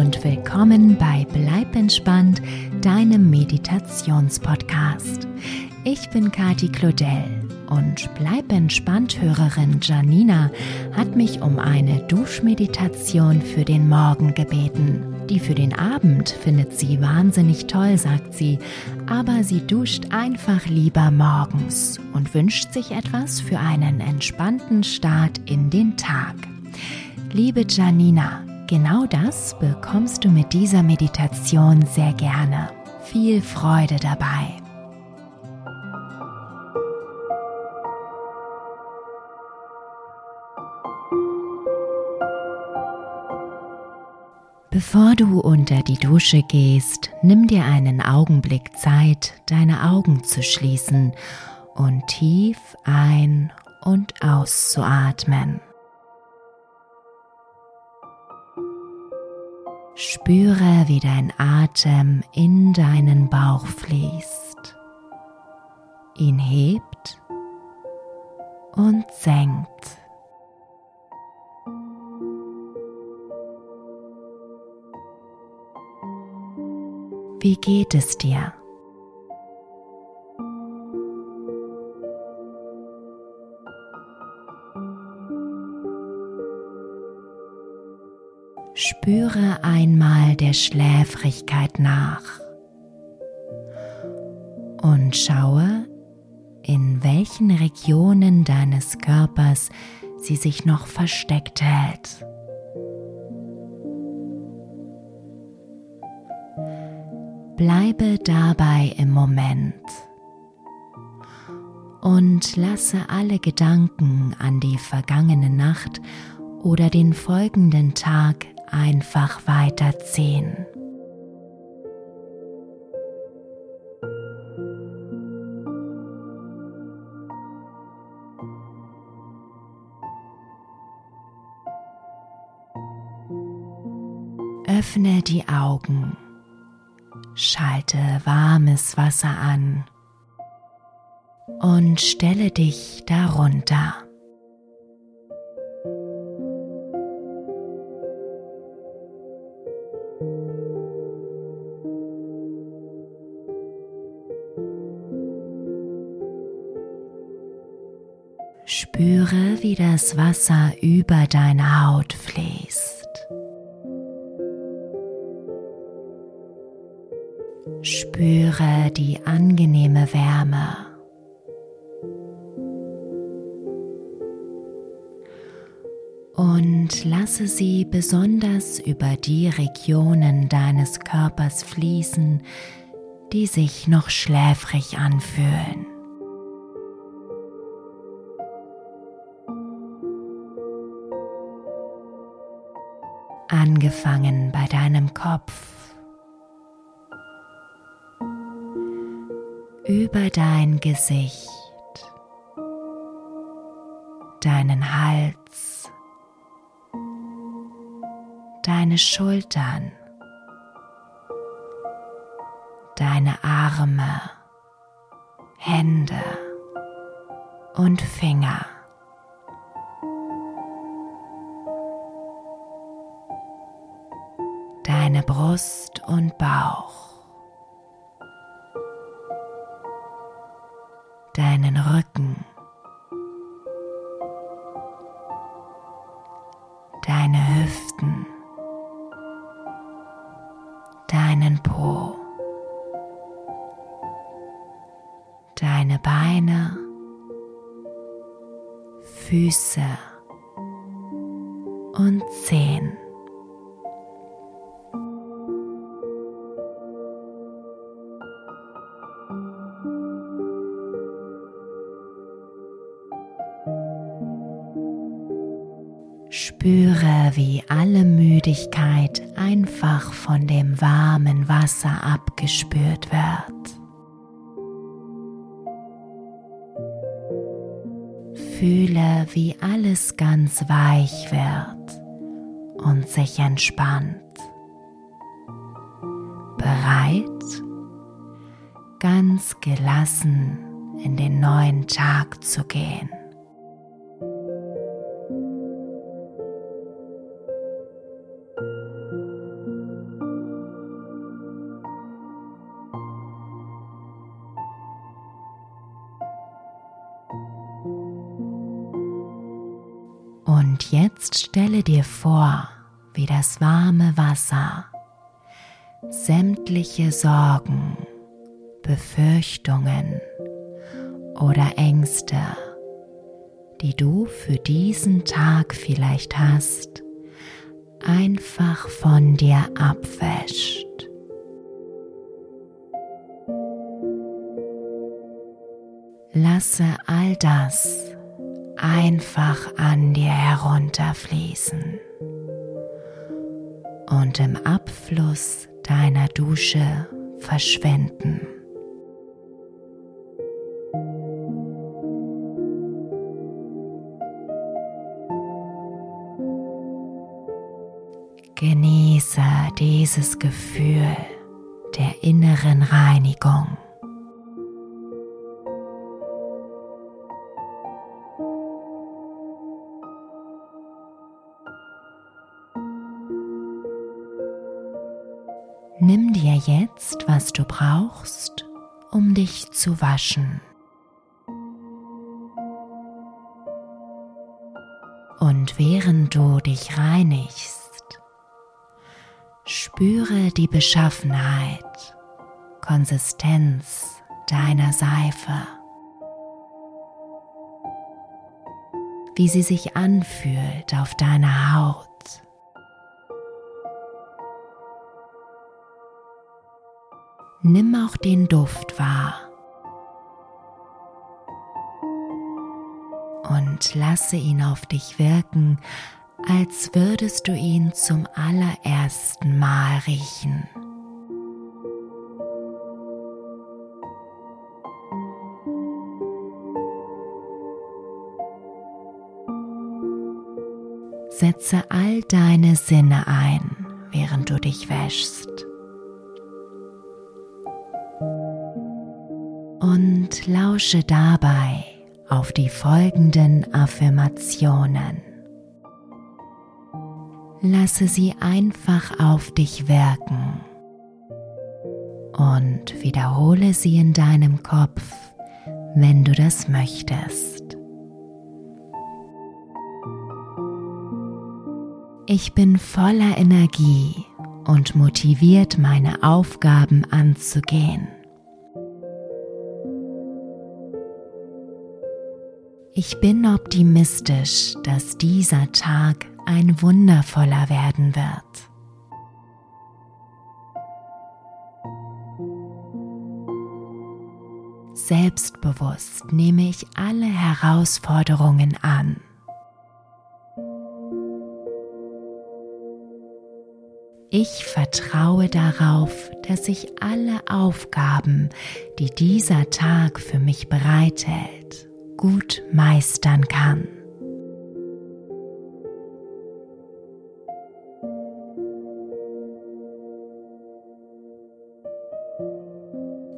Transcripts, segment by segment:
und willkommen bei Bleib entspannt, deinem Meditationspodcast. Ich bin Kati Claudel und Bleib entspannt Hörerin Janina hat mich um eine Duschmeditation für den Morgen gebeten. Die für den Abend findet sie wahnsinnig toll, sagt sie, aber sie duscht einfach lieber morgens und wünscht sich etwas für einen entspannten Start in den Tag. Liebe Janina, genau das bekommst du mit dieser Meditation sehr gerne. Viel Freude dabei. Bevor du unter die Dusche gehst, nimm dir einen Augenblick Zeit, deine Augen zu schließen und tief ein- und auszuatmen. Spüre, wie dein Atem in deinen Bauch fließt, ihn hebt und senkt. Wie geht es dir? Spüre einmal der Schläfrigkeit nach und schaue, in welchen Regionen deines Körpers sie sich noch versteckt hält. Bleibe dabei im Moment und lasse alle Gedanken an die vergangene Nacht oder den folgenden Tag einfach weiterziehen. Öffne die Augen, schalte warmes Wasser an und stelle dich darunter. Spüre, wie das Wasser über deine Haut fließt. Spüre die angenehme Wärme. Und lasse sie besonders über die Regionen deines Körpers fließen, die sich noch schläfrig anfühlen. Angefangen bei deinem Kopf, über dein Gesicht, deinen Hals, deine Schultern, deine Arme, Hände und Finger. Deine Brust und Bauch, deinen Rücken, deine Hüften, deinen Po, deine Beine, Füße. Und Zehen. Spüre, wie alle Müdigkeit einfach von dem warmen Wasser abgespürt wird. Fühle, wie alles ganz weich wird und sich entspannt. Bereit, ganz gelassen in den neuen Tag zu gehen. Dir vor, wie das warme Wasser sämtliche Sorgen, Befürchtungen oder Ängste, die du für diesen Tag vielleicht hast, einfach von dir abwäscht. Lasse all das einfach an dir herunterfließen und im Abfluss deiner Dusche verschwenden. Genieße dieses Gefühl der inneren Reinigung. Jetzt, was du brauchst, um dich zu waschen. Und während du dich reinigst, spüre die Beschaffenheit, Konsistenz deiner Seife, wie sie sich anfühlt auf deiner Haut. Nimm auch den Duft wahr und lasse ihn auf dich wirken, als würdest du ihn zum allerersten Mal riechen. Setze all deine Sinne ein, während du dich wäschst. Und lausche dabei auf die folgenden Affirmationen. Lasse sie einfach auf dich wirken und wiederhole sie in deinem Kopf, wenn du das möchtest. Ich bin voller Energie und motiviert, meine Aufgaben anzugehen. Ich bin optimistisch, dass dieser Tag ein wundervoller werden wird. Selbstbewusst nehme ich alle Herausforderungen an. Ich vertraue darauf, dass ich alle Aufgaben, die dieser Tag für mich bereithält, gut meistern kann.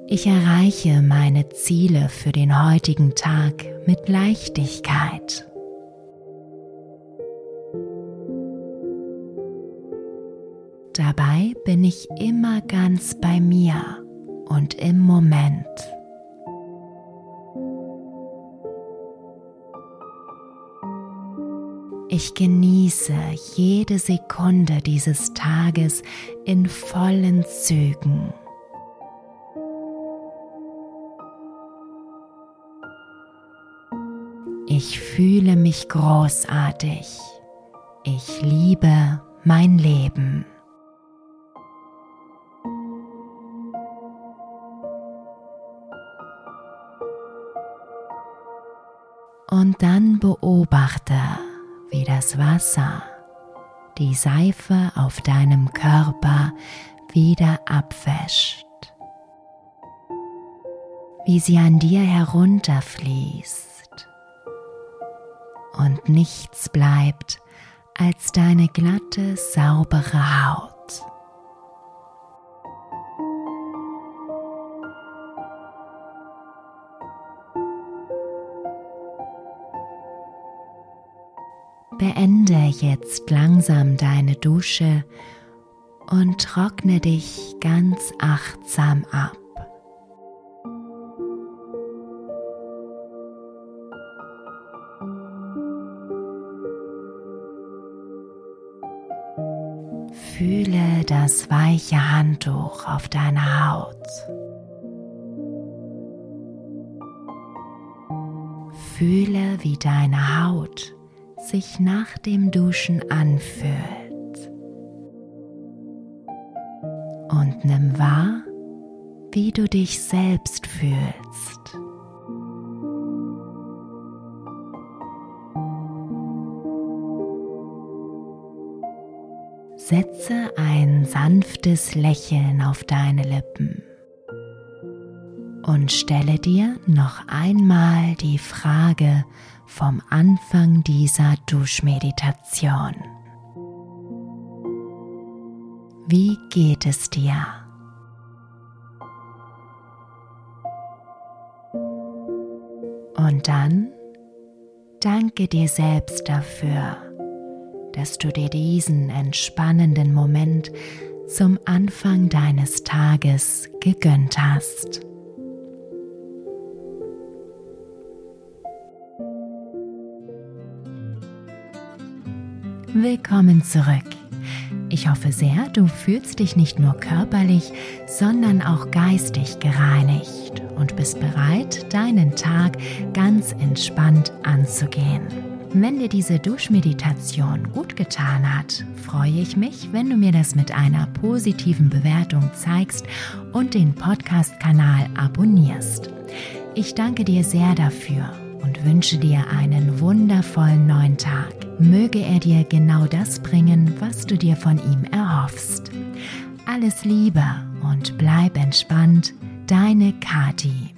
Ich erreiche meine Ziele für den heutigen Tag mit Leichtigkeit. Dabei bin ich immer ganz bei mir und im Moment. Ich genieße jede Sekunde dieses Tages in vollen Zügen. Ich fühle mich großartig. Ich liebe mein Leben. Und dann beobachte, wie das Wasser. Die Seife auf deinem Körper wieder abwäscht, wie sie an dir herunterfließt. Und nichts bleibt als deine glatte, saubere Haut. Beende jetzt langsam deine Dusche und trockne dich ganz achtsam ab. Fühle das weiche Handtuch auf deiner Haut. Fühle, wie deine Haut sich nach dem Duschen anfühlt. Und nimm wahr, wie du dich selbst fühlst. Setze ein sanftes Lächeln auf deine Lippen und stelle dir noch einmal die Frage vom Anfang dieser Duschmeditation. Wie geht es dir? Und dann danke dir selbst dafür dass du dir diesen entspannenden Moment zum Anfang deines Tages gegönnt hast. Willkommen zurück. Ich hoffe sehr, du fühlst dich nicht nur körperlich, sondern auch geistig gereinigt und bist bereit, deinen Tag ganz entspannt anzugehen. Wenn dir diese Duschmeditation gut getan hat, freue ich mich, wenn du mir das mit einer positiven Bewertung zeigst und den Podcast-Kanal abonnierst. Ich danke dir sehr dafür und wünsche dir einen wundervollen neuen Tag. Möge er dir genau das bringen, was du dir von ihm erhoffst. Alles Liebe und bleib entspannt, deine Kati.